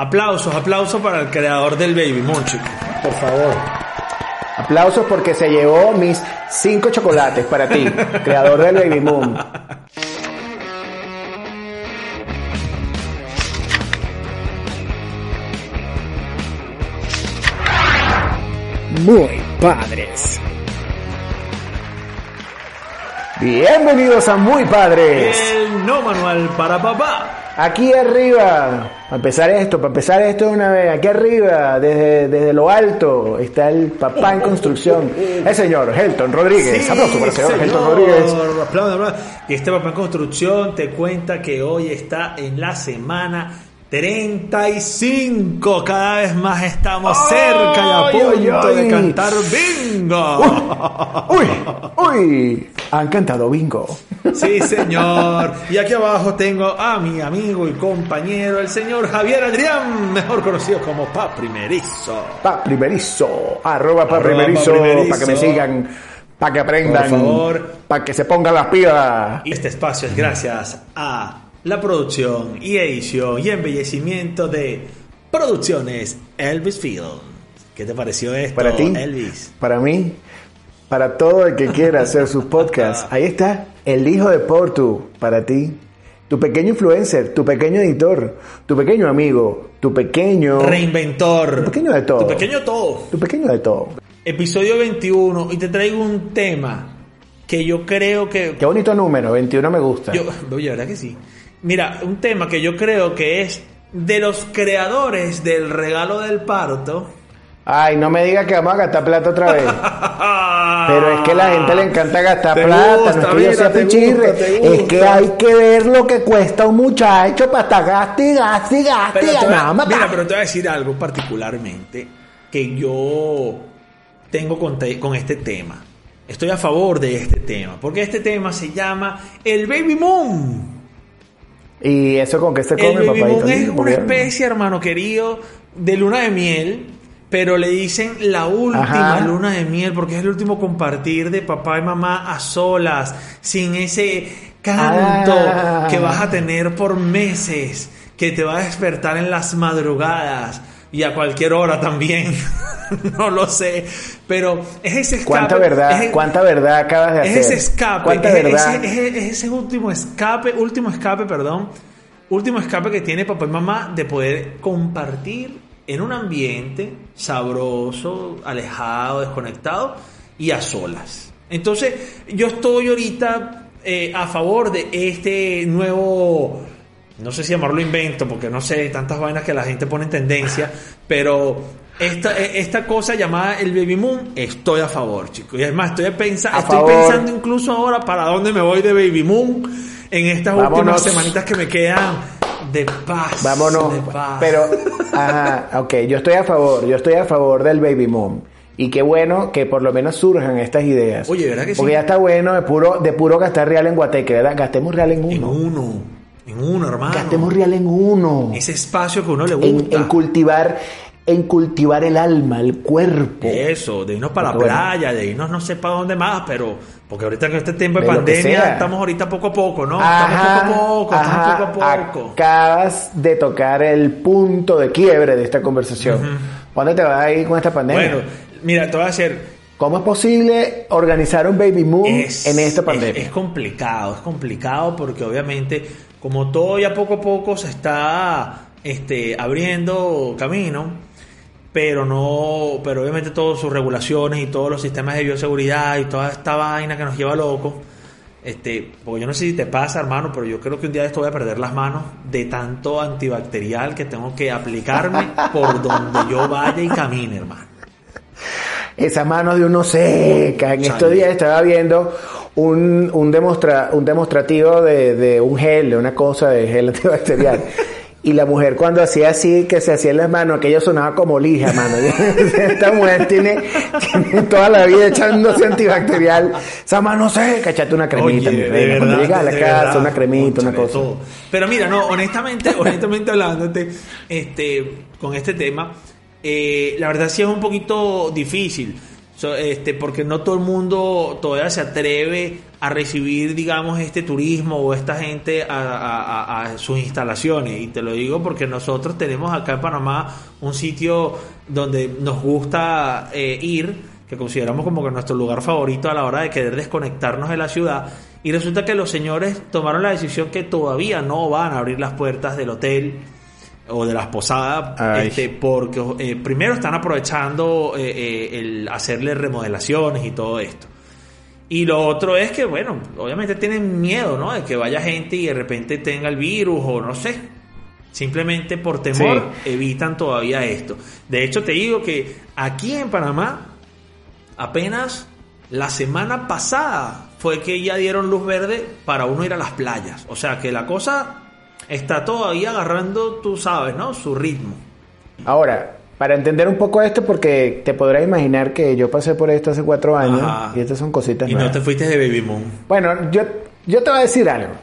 Aplausos, aplausos para el creador del Baby Moon, chicos. Por favor. Aplausos porque se llevó mis cinco chocolates para ti, creador del Baby Moon. Muy padres. Bienvenidos a Muy Padres. El no manual para papá. Aquí arriba, para empezar esto, para empezar esto de una vez, aquí arriba, desde, desde lo alto, está el papá en construcción, el señor Helton Rodríguez. Sí, Aplauso para el señor señor. Helton Rodríguez. Aplausos, aplausos. Y este papá en construcción te cuenta que hoy está en la semana 35. Cada vez más estamos cerca y a punto ay, de cantar bingo. Uy, uy, han cantado bingo. Sí, señor. Y aquí abajo tengo a mi amigo y compañero, el señor Javier Adrián, mejor conocido como Pa Primerizo. Pa primerizo, arroba pa primerizo, pa primerizo. para que me sigan, para que aprendan, Por favor. para que se pongan las pilas. Y este espacio es gracias a la producción y edición y embellecimiento de Producciones Elvis Field. ¿Qué te pareció esto, Para ti, Elvis? para mí, para todo el que quiera hacer sus podcasts. Ahí está, el hijo de Portu, para ti. Tu pequeño influencer, tu pequeño editor, tu pequeño amigo, tu pequeño... Reinventor. Tu pequeño de todo. Tu pequeño todo. Tu pequeño de todo. Episodio 21 y te traigo un tema que yo creo que... Qué bonito número, 21 me gusta. Yo, oye, ¿verdad que sí? Mira, un tema que yo creo que es de los creadores del regalo del parto. Ay, no me diga que vamos a gastar plata otra vez. Pero es que a la gente le encanta gastar Te plata, gusta, no es que mira, yo sea pichirre, gusta, es que hay que ver lo que cuesta un muchacho para estar gaste gaste gaste nada más. mira, pero te voy a decir algo particularmente que yo tengo con, te- con este tema. Estoy a favor de este tema, porque este tema se llama el Baby Moon. Y eso con que se El come, Baby papadito. Moon es una especie, hermano querido, de luna de miel, pero le dicen la última Ajá. luna de miel porque es el último compartir de papá y mamá a solas, sin ese canto Ah. que vas a tener por meses, que te va a despertar en las madrugadas y a cualquier hora también. no lo sé, pero es ese escape. ¿Cuánta verdad, es- cuánta verdad acabas de es hacer? ese escape, ¿Cuánta es, verdad? ese, es- es ese último escape, último escape, perdón, último escape que tiene papá y mamá de poder compartir en un ambiente sabroso, alejado, desconectado y a solas. Entonces, yo estoy ahorita eh, a favor de este nuevo, no sé si llamarlo invento, porque no sé, tantas vainas que la gente pone en tendencia, pero esta, eh, esta cosa llamada el Baby Moon, estoy a favor, chicos. Y es más, estoy, pensa- estoy favor. pensando incluso ahora para dónde me voy de Baby Moon en estas últimas semanitas que me quedan de paz. Vámonos. de paz. Pero, ajá, ok, yo estoy a favor, yo estoy a favor del baby boom. Y qué bueno que por lo menos surjan estas ideas. Oye, ¿verdad que sí? Porque ya está bueno de puro, de puro gastar real en Guateque, ¿verdad? Gastemos real en en uno. uno, en uno, hermano. Gastemos real en uno. Ese espacio que uno le gusta. en cultivar, en cultivar el alma, el cuerpo. Eso, de irnos para la Porque playa, de irnos no sé para dónde más, pero porque ahorita en este tiempo de, pandemia estamos ahorita poco a poco, ¿no? Ajá, estamos poco a poco, ajá, estamos poco a poco. Acabas de tocar el punto de quiebre de esta conversación. ¿Dónde te vas a ir con esta pandemia? Bueno, mira, te voy a decir, ¿Cómo es posible organizar un baby moon es, en esta es- pandemia? Es, complicado, es complicado porque obviamente como todo ya poco a poco se está este, abriendo camino, pero no, pero obviamente todas sus regulaciones y todos los sistemas de bioseguridad y toda esta vaina que nos lleva locos. Este, porque yo no sé si te pasa, hermano, pero yo creo que un día de esto voy a perder las manos de tanto antibacterial que tengo que aplicarme por donde yo vaya y camine, hermano. Esas manos de uno seca. En Chale. estos días estaba viendo un, un, demostra, un demostrativo de, de un gel, de una cosa de gel antibacterial. Y la mujer cuando hacía así, que se hacía en las manos, aquello sonaba como lija, mano. Esta mujer tiene, tiene toda la vida echándose antibacterial. Esa mano seca, echate una cremita, mi Oye, reina. Cuando llegas a la de casa, verdad. una cremita, una cosa. todo. Pero mira, no, honestamente, honestamente hablándote, este, con este tema, eh, la verdad sí es un poquito difícil. So, este, porque no todo el mundo todavía se atreve a recibir, digamos, este turismo o esta gente a, sus instalaciones. Y te lo digo porque nosotros tenemos acá en Panamá un sitio donde nos gusta eh, ir, que consideramos como que nuestro lugar favorito a la hora de querer desconectarnos de la ciudad. Y resulta que los señores tomaron la decisión que todavía no van a abrir las puertas del hotel o de las posadas, este, porque eh, primero están aprovechando eh, el hacerle remodelaciones y todo esto. Y lo otro es que, bueno, obviamente tienen miedo, ¿no? De que vaya gente y de repente tenga el virus o no sé. Simplemente por temor evitan todavía esto. De hecho, te digo que aquí en Panamá, apenas la semana pasada fue que ya dieron luz verde para uno ir a las playas. O sea que la cosa está todavía agarrando, tú sabes, ¿no? Su ritmo. Ahora, para entender un poco esto, porque te podrás imaginar que yo pasé por esto hace cuatro años y estas son cositas Y no te fuiste de Baby Moon. Bueno, yo, yo te voy a decir algo.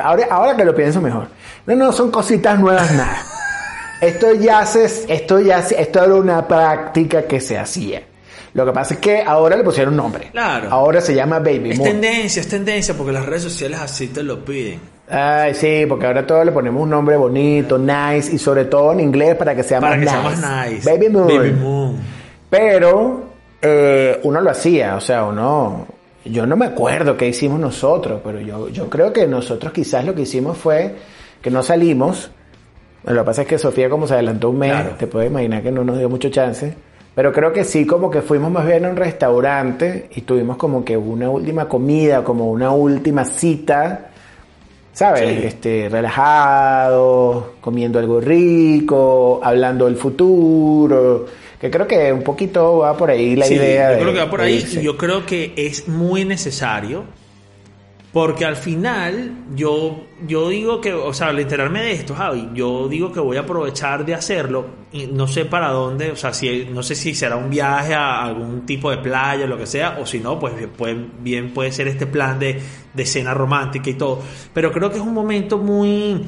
Ahora, ahora que lo pienso mejor. No, no, son cositas nuevas nada. Esto ya se, esto ya esto era una práctica que se hacía. Lo que pasa es que ahora le pusieron nombre. Claro. Ahora se llama Baby Es tendencia, es tendencia, porque las redes sociales así te lo piden. Ay, sí, porque ahora todos le ponemos un nombre bonito, nice, y sobre todo en inglés para que sea más nice. Sea más nice. Baby Moon. Pero eh, uno lo hacía, o sea, uno... Yo no me acuerdo qué hicimos nosotros, pero yo, yo creo que nosotros quizás lo que hicimos fue que no salimos. Lo que pasa es que Sofía como se adelantó un mes, te puedes imaginar que no nos dio mucho chance. Pero creo que sí, como que fuimos más bien a un restaurante y tuvimos como que una última comida, como una última cita ¿sabes? Este, relajado, comiendo algo rico, hablando del futuro. Que creo que un poquito va por ahí la idea. Yo creo que va por ahí y yo creo que es muy necesario porque al final, yo, yo digo que, o sea, al enterarme de esto, Javi, yo digo que voy a aprovechar de hacerlo y no sé para dónde, o sea, si, no sé si será un viaje a algún tipo de playa, lo que sea, o si no, pues bien puede ser este plan de, de cena romántica y todo. Pero creo que es un momento muy,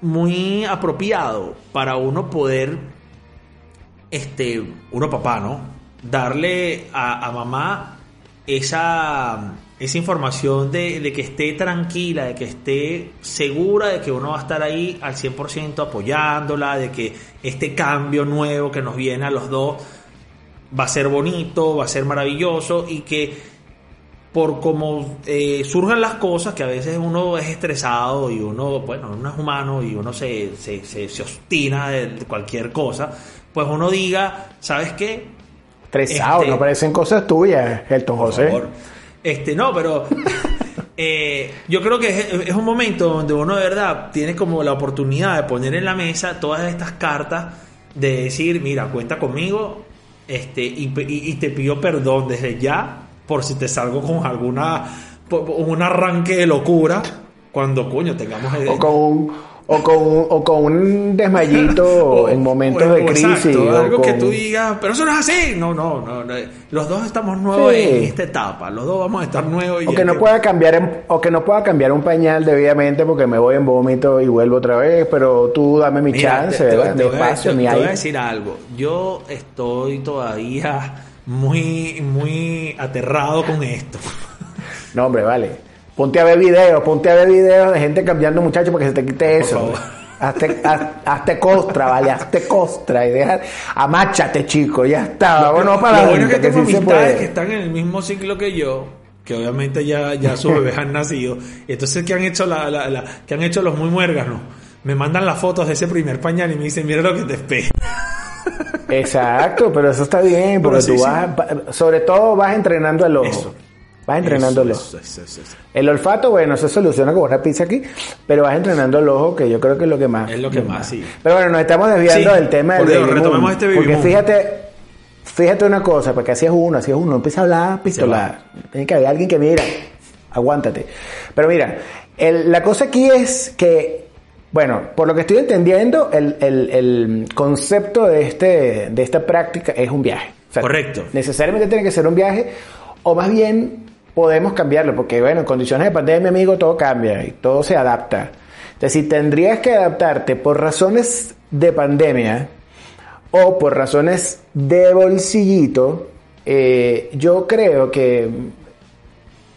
muy apropiado para uno poder, este, uno papá, ¿no? Darle a mamá esa esa información de, que esté tranquila, de que esté segura de que uno va a estar ahí al 100% apoyándola, de que este cambio nuevo que nos viene a los dos va a ser bonito, va a ser maravilloso y que por cómo eh, surjan las cosas, que a veces uno es estresado y uno, bueno, uno es humano y uno se, se, se, obstina de cualquier cosa, pues uno diga, ¿sabes qué? Estresado, no este parecen cosas tuyas, Elton José. Este, no, pero eh, yo creo que es, un momento donde uno de verdad tiene como la oportunidad de poner en la mesa todas estas cartas de decir, mira, cuenta conmigo, este, y, te pido perdón desde ya por si te salgo con alguna un arranque de locura cuando coño tengamos o con o con, o con un desmayito en momentos de crisis. algo que tú digas, pero eso no es así. No, no, no. Los dos estamos nuevos en esta etapa. Los dos vamos a estar nuevos. Y o que no pueda cambiar, o que no pueda cambiar un pañal debidamente porque me voy en vómito y vuelvo otra vez. Pero tú dame mi chance, te, te, espacio, voy a decir algo. Yo estoy todavía muy, muy aterrado con esto. No, hombre, vale. Ponte a ver videos, ponte a ver videos de gente cambiando muchachos para que se te quite eso. Hazte, hazte, costra, vale, hazte costra y deja, amáchate chico, ya está, bueno, para Lo bueno es que tengo amistades que están en el mismo ciclo que yo, que obviamente ya, ya sus bebés han nacido, entonces que han hecho la, la, la, que han hecho los muy muérganos, me mandan las fotos de ese primer pañal y me dicen, mira lo que te espera. Exacto, pero eso está bien, porque tú vas, sobre todo vas entrenando el ojo. Vas entrenando el ojo. el olfato, bueno, se soluciona con una pizza aquí, pero vas entrenando el ojo, que yo creo que es lo que más. Es lo que más, sí. Pero bueno, nos estamos desviando del tema del Dios, retomemos este Porque fíjate, fíjate una cosa, porque así es uno, así es uno, empieza a hablar pistolar. Tiene que haber alguien que mira, aguántate. Pero mira, la cosa aquí es que, bueno, por lo que estoy entendiendo, el, el concepto de, este, de esta práctica es un viaje. Correcto. Necesariamente tiene que ser un viaje, o más bien podemos cambiarlo, porque bueno, en condiciones de pandemia, amigo, todo cambia y todo se adapta. Entonces, si tendrías que adaptarte por razones de pandemia o por razones de bolsillito, eh, yo creo que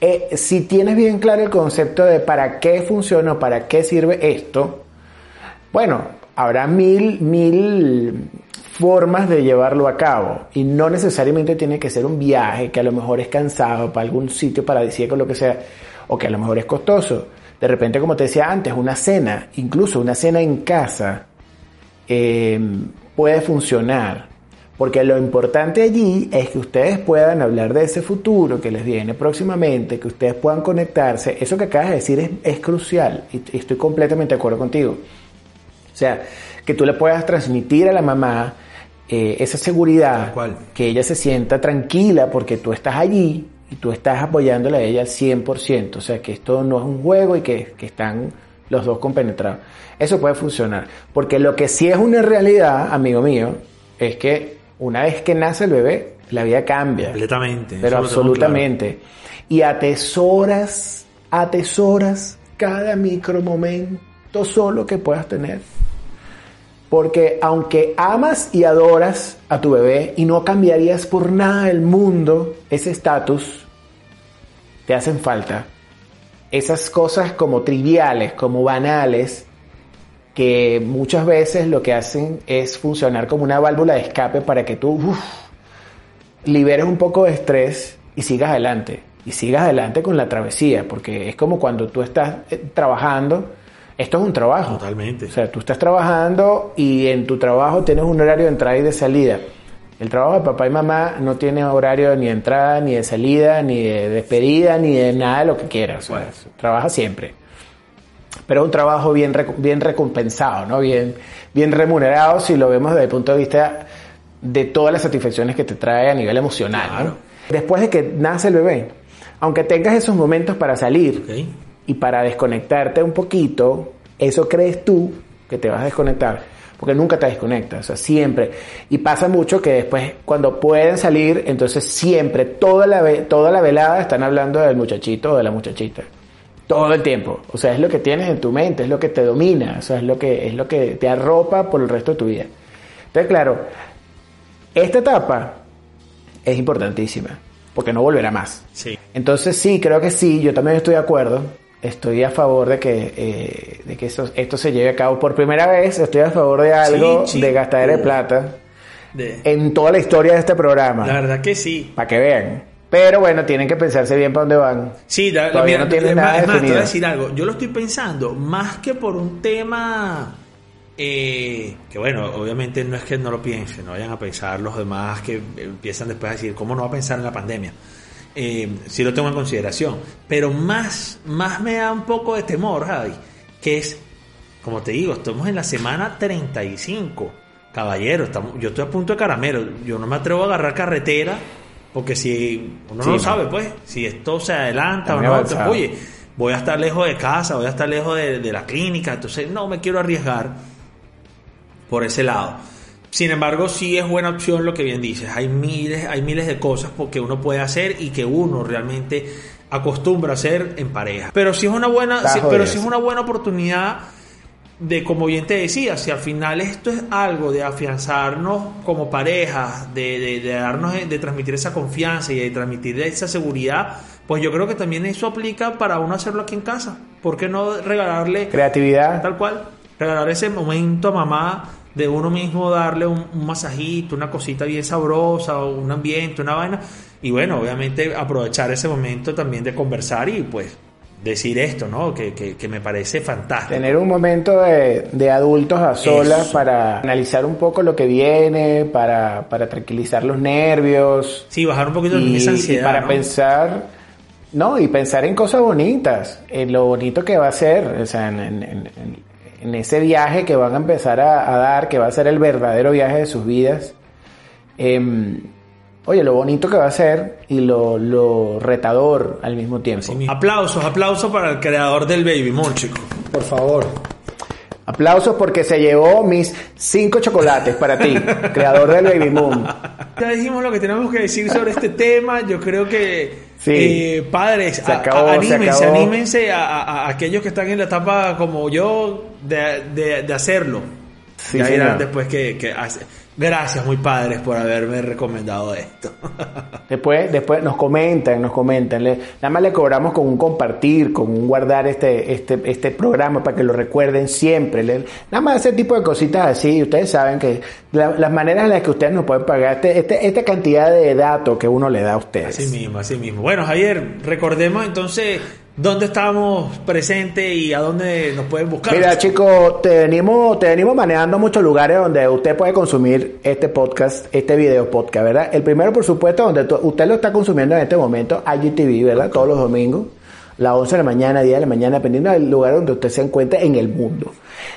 eh, si tienes bien claro el concepto de para qué funciona o para qué sirve esto, bueno, habrá mil, mil formas de llevarlo a cabo y no necesariamente tiene que ser un viaje que a lo mejor es cansado para algún sitio paradisíaco, lo que sea, o que a lo mejor es costoso. De repente, como te decía antes, una cena, incluso una cena en casa, eh, puede funcionar. Porque lo importante allí es que ustedes puedan hablar de ese futuro que les viene próximamente, que ustedes puedan conectarse. Eso que acabas de decir es, es crucial y estoy completamente de acuerdo contigo. O sea, que tú le puedas transmitir a la mamá eh, esa seguridad, que ella se sienta tranquila porque tú estás allí y tú estás apoyándola a ella al 100%. O sea, que esto no es un juego y que, que están los dos compenetrados. Eso puede funcionar. Porque lo que sí es una realidad, amigo mío, es que una vez que nace el bebé, la vida cambia. Completamente. Pero absolutamente. Y atesoras, atesoras cada micro momento solo que puedas tener. Porque aunque amas y adoras a tu bebé y no cambiarías por nada del mundo ese estatus, te hacen falta. Esas cosas como triviales, como banales, que muchas veces lo que hacen es funcionar como una válvula de escape para que tú liberes un poco de estrés y sigas adelante. Y sigas adelante con la travesía, porque es como cuando tú estás eh, trabajando, esto es un trabajo. Totalmente. O sea, tú estás trabajando y en tu trabajo tienes un horario de entrada y de salida. El trabajo de papá y mamá no tiene horario ni de entrada, ni de salida, ni de despedida, ni de nada de lo que quieras. O sea, trabaja siempre pero es un trabajo bien, bien recompensado, ¿no? bien, bien remunerado si lo vemos desde el punto de vista de todas las satisfacciones que te trae a nivel emocional. Después de que nace el bebé, aunque tengas esos momentos para salir y para desconectarte un poquito, eso crees tú que te vas a desconectar, porque nunca te desconectas, o sea, siempre. Y pasa mucho que después, cuando pueden salir, entonces siempre, toda la, toda la velada están hablando del muchachito o de la muchachita todo el tiempo. O sea, es lo que tienes en tu mente, es lo que te domina, o sea, es lo que, es lo que te arropa por el resto de tu vida. Entonces, claro, esta etapa es importantísima, porque no volverá más. Sí. Entonces, sí, creo que sí, yo también estoy de acuerdo. Estoy a favor de que, eh, de que esto, esto se lleve a cabo por primera vez. Estoy a favor de algo de gastar de plata en toda la historia de este programa. La verdad que sí. Para que vean. Pero bueno, tienen que pensarse bien para dónde van. Sí, Todavía no tienen nada más, te voy a decir algo. Yo lo estoy pensando más que por un tema eh, que bueno, obviamente no es que no lo piensen, no vayan a pensar los demás que empiezan después a decir, ¿cómo no va a pensar en la pandemia? Eh, sí lo tengo en consideración, pero más, más me da un poco de temor, Javi, que es, como te digo, estamos en la semana 35, caballero, estamos, yo estoy a punto de caramelo, yo no me atrevo a agarrar carretera porque si uno no lo sabe, pues, si esto se adelanta o no, oye, voy a estar lejos de casa, voy a estar lejos de, la clínica, entonces no me quiero arriesgar por ese lado. Sin embargo, sí es buena opción lo que bien dices. Hay miles, hay miles de cosas que uno puede hacer y que uno realmente acostumbra a hacer en pareja. Pero si es una buena, pero si es una buena oportunidad de, como bien te decía, si al final esto es algo de afianzarnos como pareja, de, de, darnos, de transmitir esa confianza y de transmitir esa seguridad, pues yo creo que también eso aplica para uno hacerlo aquí en casa. ¿Por qué no regalarle... Creatividad. Tal cual. Regalar ese momento a mamá de uno mismo, darle un, un masajito, una cosita bien sabrosa, un ambiente, una vaina. Y bueno, obviamente aprovechar ese momento también de conversar y pues decir esto, ¿no? Que, que, me parece fantástico. Tener un momento de, de adultos a solas para analizar un poco lo que viene, para, para tranquilizar los nervios. Sí, bajar un poquito y, esa ansiedad. Y para pensar, no, y pensar en cosas bonitas, en lo bonito que va a ser, o sea, en, en, en, ese viaje que van a empezar a, a, dar, que va a ser el verdadero viaje de sus vidas. Eh, oye, lo bonito que va a ser y lo, retador al mismo tiempo. aplausos, aplausos para el creador del Baby Moon, chico. Por favor. Aplausos porque se llevó mis cinco chocolates para ti, creador del Baby Moon. Ya dijimos lo que tenemos que decir sobre este tema. Yo creo que, eh, padres, anímense, anímense a, aquellos que están en la etapa como yo de, de hacerlo. Sí, ya después que, que hace. Gracias, muy padres, por haberme recomendado esto. Después, después nos comentan, nos comentan. Le- nada más le cobramos con un compartir, con un guardar este, este, este programa para que lo recuerden siempre. Le- nada más ese tipo de cositas así. Ustedes saben que la- las maneras en las que ustedes nos pueden pagar este, este- esta cantidad de datos que uno le da a ustedes. Así mismo, así mismo. Bueno, Javier, recordemos entonces dónde estamos presentes y a dónde nos pueden buscar. Mira, chicos, te venimos, te venimos manejando muchos lugares donde usted puede consumir este podcast, este video podcast, ¿verdad? El primero, por supuesto, donde usted lo está consumiendo en este momento, IGTV, ¿verdad? Todos los domingos, las 11 de la mañana, 10 de la mañana, dependiendo del lugar donde usted se encuentre en el mundo.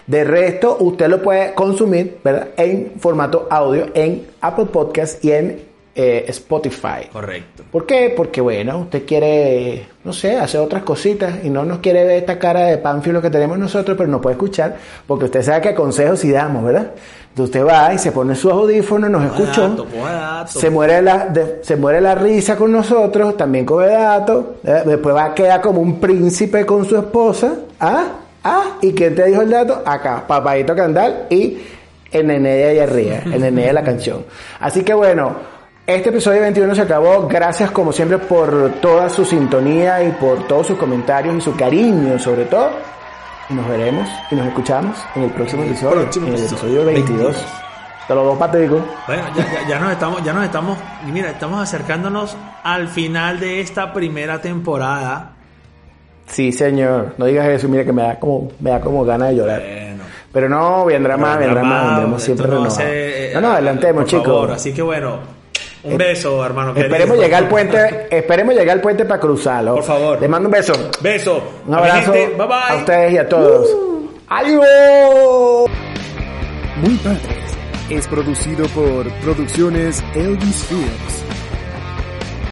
De resto, usted lo puede consumir, ¿verdad? En formato audio, en Apple Podcast y en eh, Spotify. Correcto. ¿Por qué? Porque bueno, usted quiere, no sé, hacer otras cositas y no nos quiere ver esta cara de pánfilo que tenemos nosotros, pero nos puede escuchar, porque usted sabe que consejos sí damos, ¿verdad? Entonces usted va y se pone sus audífonos, nos escuchó, Dato, coja dato. se muere la, de- se muere la risa con nosotros, también con datos, ¿eh? después va a quedar como un príncipe con su esposa, ¿ah? ¿ah? ¿Y quién te dijo el dato? Acá, papadito Candal y el nené de allá arriba, el nené de la canción. Así que bueno, este episodio 21 se acabó. Gracias como siempre por toda su sintonía y por todos sus comentarios y su cariño sobre todo. Nos veremos y nos escuchamos en el próximo episodio, próximo en el episodio, episodio 22. 22. Hasta los dos patéticos. Bueno, ya, ya- ya nos estamos, ya nos estamos, y mira, estamos acercándonos al final de esta primera temporada. Sí, señor. No digas eso, mira que me da como, me da como ganas de llorar. Bueno. Pero no, vendrá más, vendrá más, vendremos siempre no renovados. hace, eh, No, no, adelantemos, por chicos. Así que bueno, un beso, hermano. querido. Esperemos llegar al puente, esperemos llegar al puente para cruzarlo. Por favor. Les mando un beso. Beso. Un abrazo Bye bye. a ustedes y a todos. ¡Adiós! Muy Padres es producido por Producciones Elvis Films.